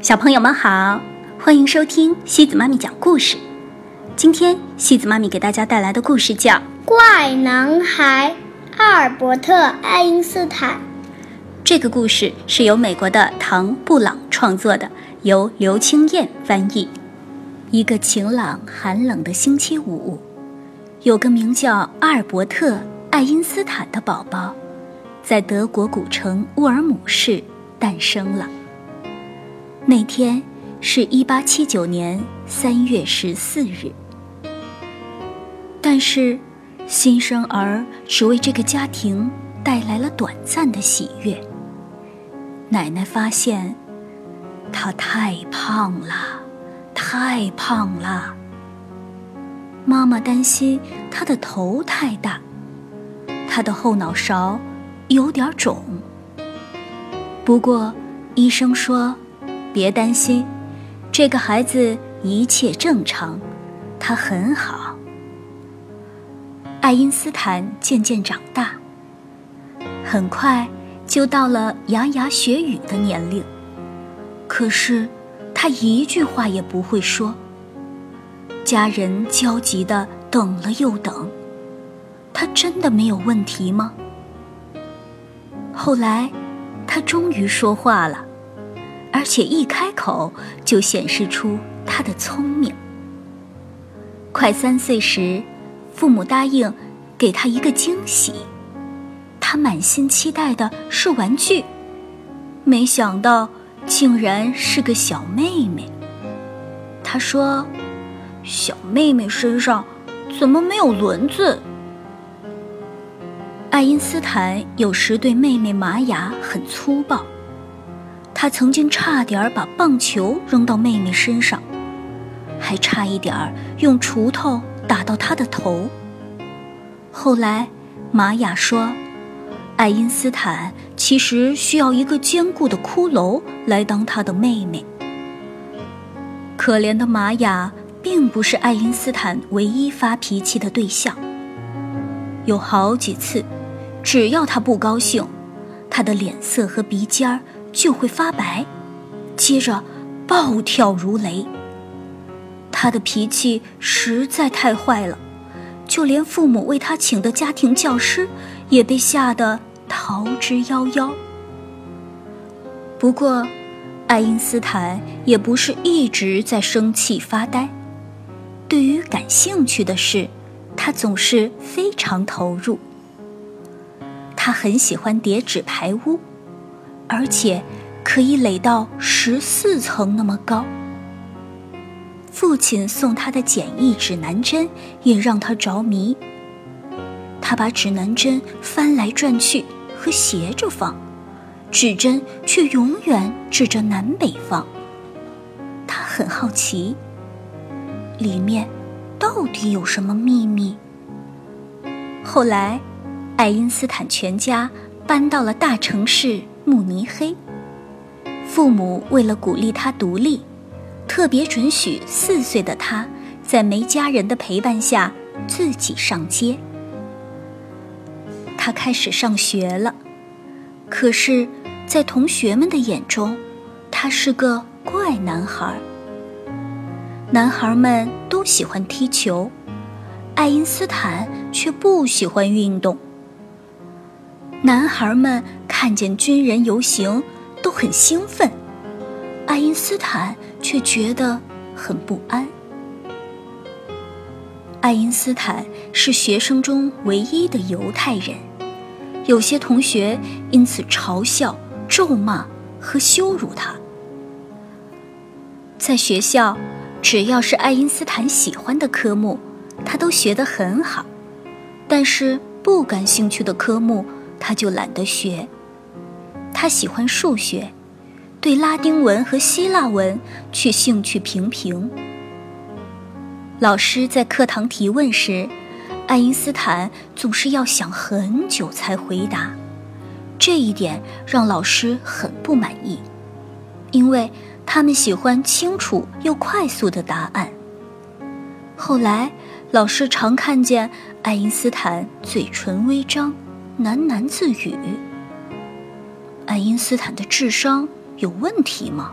小朋友们好，欢迎收听西子妈咪讲故事。今天西子妈咪给大家带来的故事叫《怪男孩阿尔伯特·爱因斯坦》。这个故事是由美国的唐·布朗创作的，由刘青燕翻译。一个晴朗寒冷的星期五，有个名叫阿尔伯特·爱因斯坦的宝宝，在德国古城乌尔姆市诞生了。那天是一八七九年三月十四日，但是新生儿只为这个家庭带来了短暂的喜悦。奶奶发现他太胖了，太胖了。妈妈担心他的头太大，他的后脑勺有点肿。不过医生说。别担心，这个孩子一切正常，他很好。爱因斯坦渐渐长大，很快就到了牙牙学语的年龄。可是他一句话也不会说。家人焦急的等了又等，他真的没有问题吗？后来，他终于说话了。而且一开口就显示出他的聪明。快三岁时，父母答应给他一个惊喜，他满心期待的是玩具，没想到竟然是个小妹妹。他说：“小妹妹身上怎么没有轮子？”爱因斯坦有时对妹妹玛雅很粗暴。他曾经差点把棒球扔到妹妹身上，还差一点用锄头打到她的头。后来，玛雅说，爱因斯坦其实需要一个坚固的骷髅来当他的妹妹。可怜的玛雅并不是爱因斯坦唯一发脾气的对象。有好几次，只要他不高兴，他的脸色和鼻尖儿。就会发白，接着暴跳如雷。他的脾气实在太坏了，就连父母为他请的家庭教师也被吓得逃之夭夭。不过，爱因斯坦也不是一直在生气发呆，对于感兴趣的事，他总是非常投入。他很喜欢叠纸牌屋。而且，可以垒到十四层那么高。父亲送他的简易指南针也让他着迷。他把指南针翻来转去和斜着放，指针却永远指着南北方。他很好奇，里面到底有什么秘密。后来，爱因斯坦全家搬到了大城市。慕尼黑，父母为了鼓励他独立，特别准许四岁的他在没家人的陪伴下自己上街。他开始上学了，可是，在同学们的眼中，他是个怪男孩。男孩们都喜欢踢球，爱因斯坦却不喜欢运动。男孩们看见军人游行都很兴奋，爱因斯坦却觉得很不安。爱因斯坦是学生中唯一的犹太人，有些同学因此嘲笑、咒骂和羞辱他。在学校，只要是爱因斯坦喜欢的科目，他都学得很好，但是不感兴趣的科目。他就懒得学。他喜欢数学，对拉丁文和希腊文却兴趣平平。老师在课堂提问时，爱因斯坦总是要想很久才回答，这一点让老师很不满意，因为他们喜欢清楚又快速的答案。后来，老师常看见爱因斯坦嘴唇微张。喃喃自语：“爱因斯坦的智商有问题吗？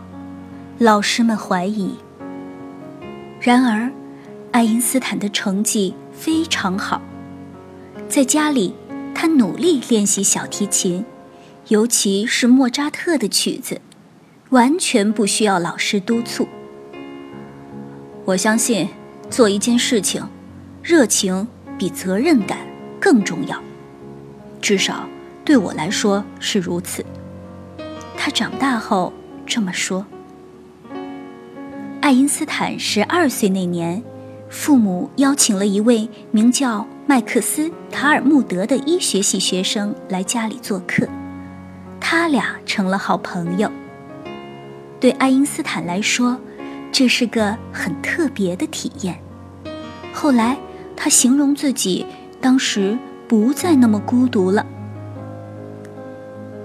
老师们怀疑。然而，爱因斯坦的成绩非常好，在家里，他努力练习小提琴，尤其是莫扎特的曲子，完全不需要老师督促。我相信，做一件事情，热情比责任感更重要。至少对我来说是如此。他长大后这么说。爱因斯坦十二岁那年，父母邀请了一位名叫麦克斯·塔尔穆德的医学系学生来家里做客，他俩成了好朋友。对爱因斯坦来说，这是个很特别的体验。后来，他形容自己当时不再那么孤独了。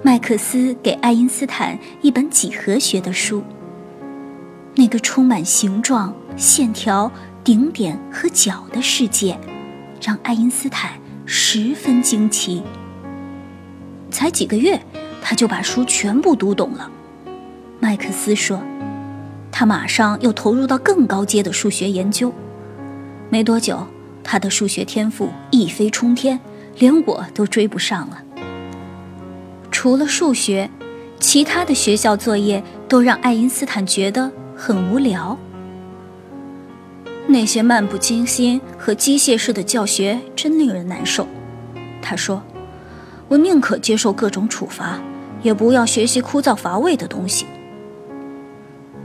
麦克斯给爱因斯坦一本几何学的书。那个充满形状、线条、顶点和角的世界，让爱因斯坦十分惊奇。才几个月，他就把书全部读懂了。麦克斯说。他马上又投入到更高阶的数学研究，没多久，他的数学天赋一飞冲天，连我都追不上了。除了数学，其他的学校作业都让爱因斯坦觉得很无聊。那些漫不经心和机械式的教学真令人难受，他说：“我宁可接受各种处罚，也不要学习枯燥乏味的东西。”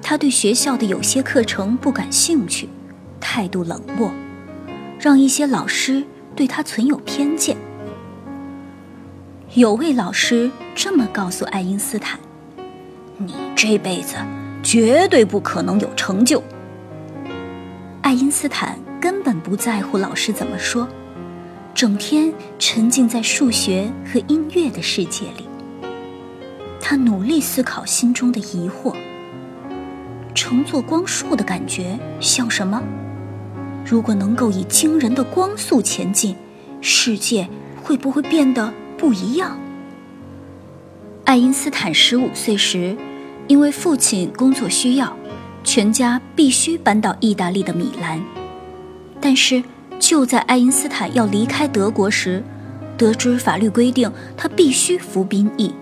他对学校的有些课程不感兴趣，态度冷漠，让一些老师对他存有偏见。有位老师这么告诉爱因斯坦：“你这辈子绝对不可能有成就。”爱因斯坦根本不在乎老师怎么说，整天沉浸在数学和音乐的世界里。他努力思考心中的疑惑。乘坐光束的感觉像什么？如果能够以惊人的光速前进，世界会不会变得不一样？爱因斯坦十五岁时，因为父亲工作需要，全家必须搬到意大利的米兰。但是就在爱因斯坦要离开德国时，得知法律规定他必须服兵役，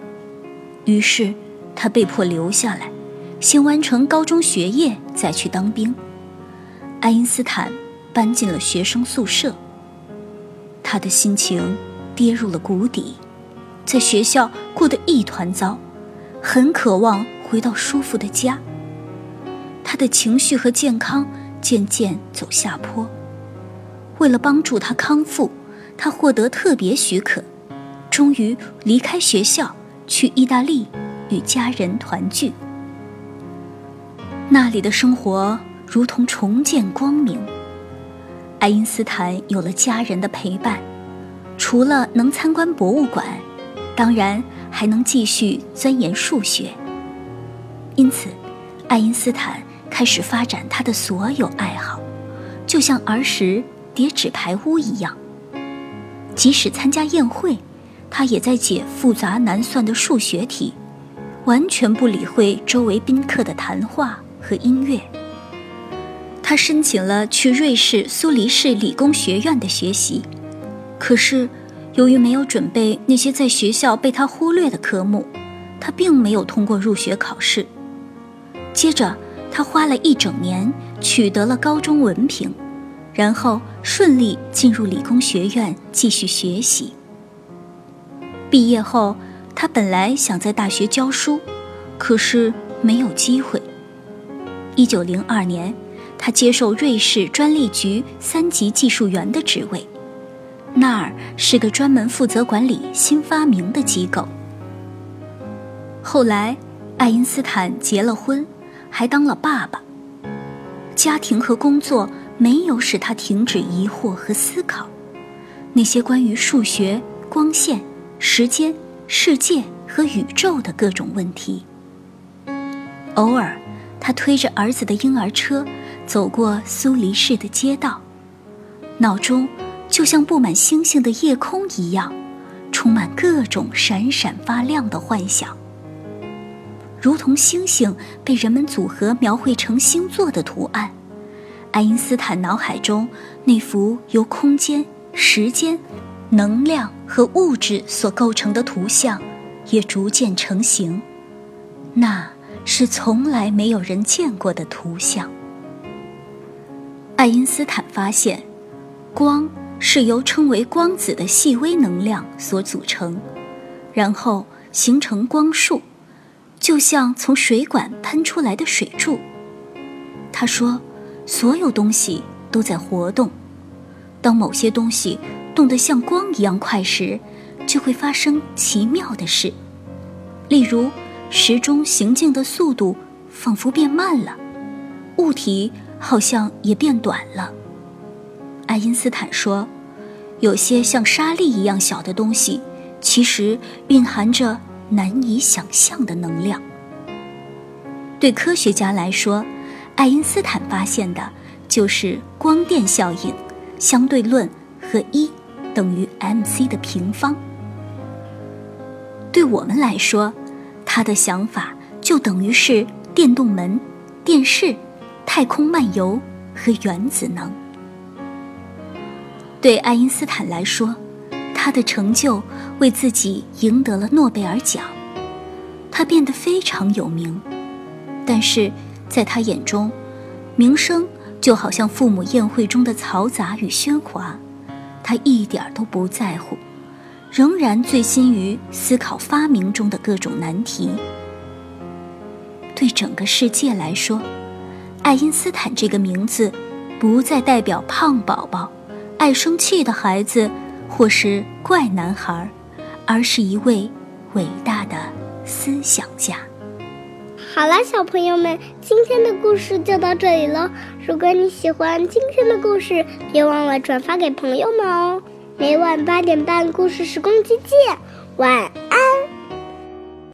于是他被迫留下来。先完成高中学业，再去当兵。爱因斯坦搬进了学生宿舍。他的心情跌入了谷底，在学校过得一团糟，很渴望回到舒服的家。他的情绪和健康渐渐走下坡。为了帮助他康复，他获得特别许可，终于离开学校，去意大利与家人团聚。那里的生活如同重见光明。爱因斯坦有了家人的陪伴，除了能参观博物馆，当然还能继续钻研数学。因此，爱因斯坦开始发展他的所有爱好，就像儿时叠纸牌屋一样。即使参加宴会，他也在解复杂难算的数学题，完全不理会周围宾客的谈话。和音乐。他申请了去瑞士苏黎世理工学院的学习，可是由于没有准备那些在学校被他忽略的科目，他并没有通过入学考试。接着，他花了一整年取得了高中文凭，然后顺利进入理工学院继续学习。毕业后，他本来想在大学教书，可是没有机会。一九零二年，他接受瑞士专利局三级技术员的职位，那儿是个专门负责管理新发明的机构。后来，爱因斯坦结了婚，还当了爸爸。家庭和工作没有使他停止疑惑和思考，那些关于数学、光线、时间、世界和宇宙的各种问题。偶尔。他推着儿子的婴儿车，走过苏黎世的街道，脑中就像布满星星的夜空一样，充满各种闪闪发亮的幻想。如同星星被人们组合描绘成星座的图案。爱因斯坦脑海中那幅由空间、时间、能量和物质所构成的图像，也逐渐成型。那是从来没有人见过的图像。爱因斯坦发现，光是由称为光子的细微能量所组成，然后形成光束，就像从水管喷出来的水柱。他说。所有东西都在活动。当某些东西动得像光一样快时，就会发生奇妙的事。例如，时钟行进的速度仿佛变慢了，物体好像也变短了。爱因斯坦说，有些像沙粒一样小的东西，其实蕴含着难以想象的能量。对科学家来说，爱因斯坦发现的，就是光电效应、相对论和一等于 mc 的平方。对我们来说，他的想法就等于是电动门、电视、太空漫游和原子能。对爱因斯坦来说，他的成就为自己赢得了诺贝尔奖，他变得非常有名，但是。在他眼中，名声就好像父母宴会中的嘈杂与喧哗，他一点都不在乎，仍然醉心于思考发明中的各种难题。对整个世界来说，爱因斯坦这个名字，不再代表胖宝宝、爱生气的孩子或是怪男孩，而是一位伟大的思想家。好了，小朋友们，今天的故事就到这里了。如果你喜欢今天的故事，别忘了转发给朋友们哦。每晚八点半，故事时光机见，晚。